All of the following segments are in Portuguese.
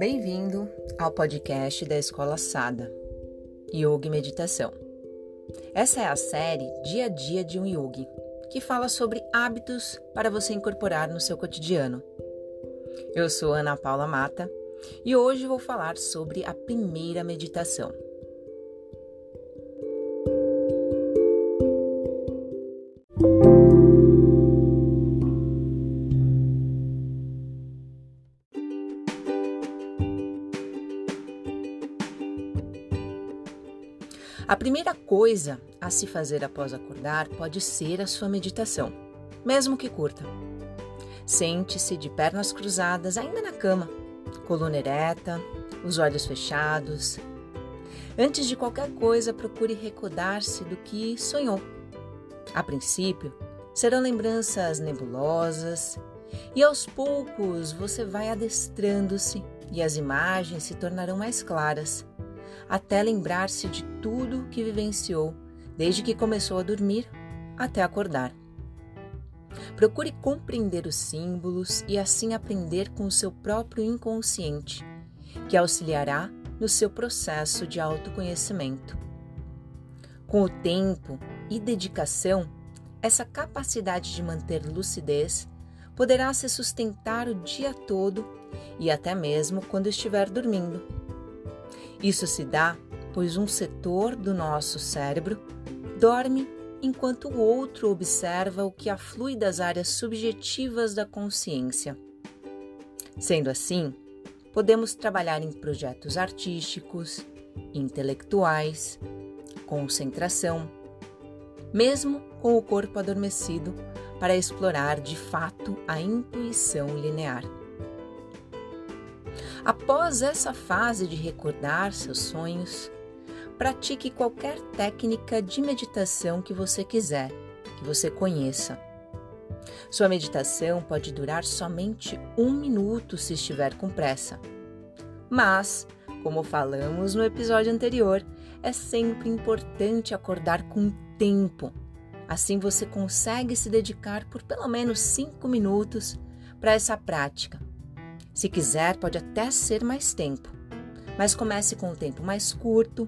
Bem-vindo ao podcast da Escola Sada, Yoga e Meditação. Essa é a série Dia a Dia de um Yogi, que fala sobre hábitos para você incorporar no seu cotidiano. Eu sou Ana Paula Mata e hoje vou falar sobre a primeira meditação. A primeira coisa a se fazer após acordar pode ser a sua meditação, mesmo que curta. Sente-se de pernas cruzadas, ainda na cama, coluna ereta, os olhos fechados. Antes de qualquer coisa, procure recordar-se do que sonhou. A princípio, serão lembranças nebulosas, e aos poucos você vai adestrando-se e as imagens se tornarão mais claras até lembrar-se de tudo que vivenciou, desde que começou a dormir até acordar. Procure compreender os símbolos e assim aprender com o seu próprio inconsciente, que auxiliará no seu processo de autoconhecimento. Com o tempo e dedicação, essa capacidade de manter lucidez poderá se sustentar o dia todo e até mesmo quando estiver dormindo isso se dá pois um setor do nosso cérebro dorme enquanto o outro observa o que aflui das áreas subjetivas da consciência. Sendo assim, podemos trabalhar em projetos artísticos, intelectuais, concentração, mesmo com o corpo adormecido, para explorar de fato a intuição linear. Após essa fase de recordar seus sonhos, pratique qualquer técnica de meditação que você quiser, que você conheça. Sua meditação pode durar somente um minuto se estiver com pressa. Mas, como falamos no episódio anterior, é sempre importante acordar com tempo. Assim você consegue se dedicar por pelo menos cinco minutos para essa prática se quiser, pode até ser mais tempo, mas comece com o tempo mais curto,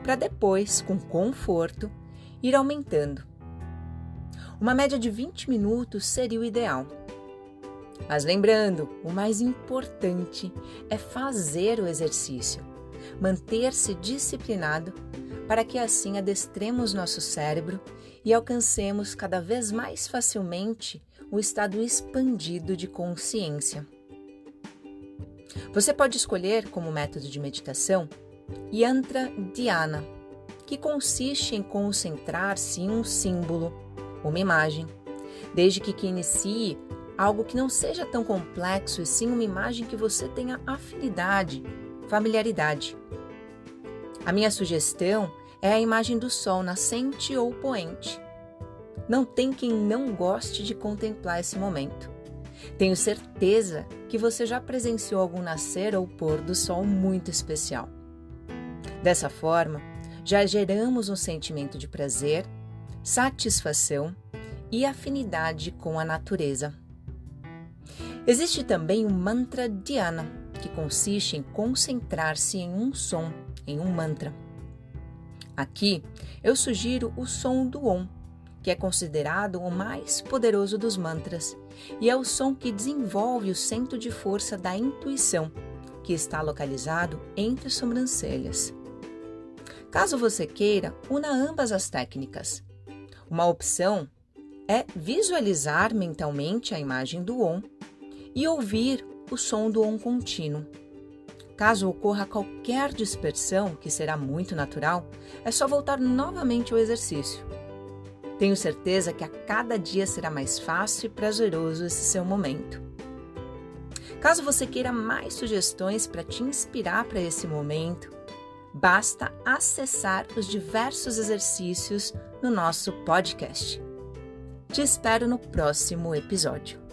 para depois, com conforto, ir aumentando. Uma média de 20 minutos seria o ideal. Mas lembrando, o mais importante é fazer o exercício, manter-se disciplinado para que assim adestremos nosso cérebro e alcancemos cada vez mais facilmente o estado expandido de consciência. Você pode escolher como método de meditação Yantra Dhyana, que consiste em concentrar-se em um símbolo, uma imagem, desde que, que inicie algo que não seja tão complexo e sim uma imagem que você tenha afinidade, familiaridade. A minha sugestão é a imagem do sol nascente ou poente. Não tem quem não goste de contemplar esse momento. Tenho certeza que você já presenciou algum nascer ou pôr do sol muito especial. Dessa forma, já geramos um sentimento de prazer, satisfação e afinidade com a natureza. Existe também o mantra dhyana, que consiste em concentrar-se em um som, em um mantra. Aqui eu sugiro o som do Om que é considerado o mais poderoso dos mantras, e é o som que desenvolve o centro de força da intuição, que está localizado entre as sobrancelhas. Caso você queira, una ambas as técnicas. Uma opção é visualizar mentalmente a imagem do Om e ouvir o som do Om contínuo. Caso ocorra qualquer dispersão, que será muito natural, é só voltar novamente ao exercício. Tenho certeza que a cada dia será mais fácil e prazeroso esse seu momento. Caso você queira mais sugestões para te inspirar para esse momento, basta acessar os diversos exercícios no nosso podcast. Te espero no próximo episódio.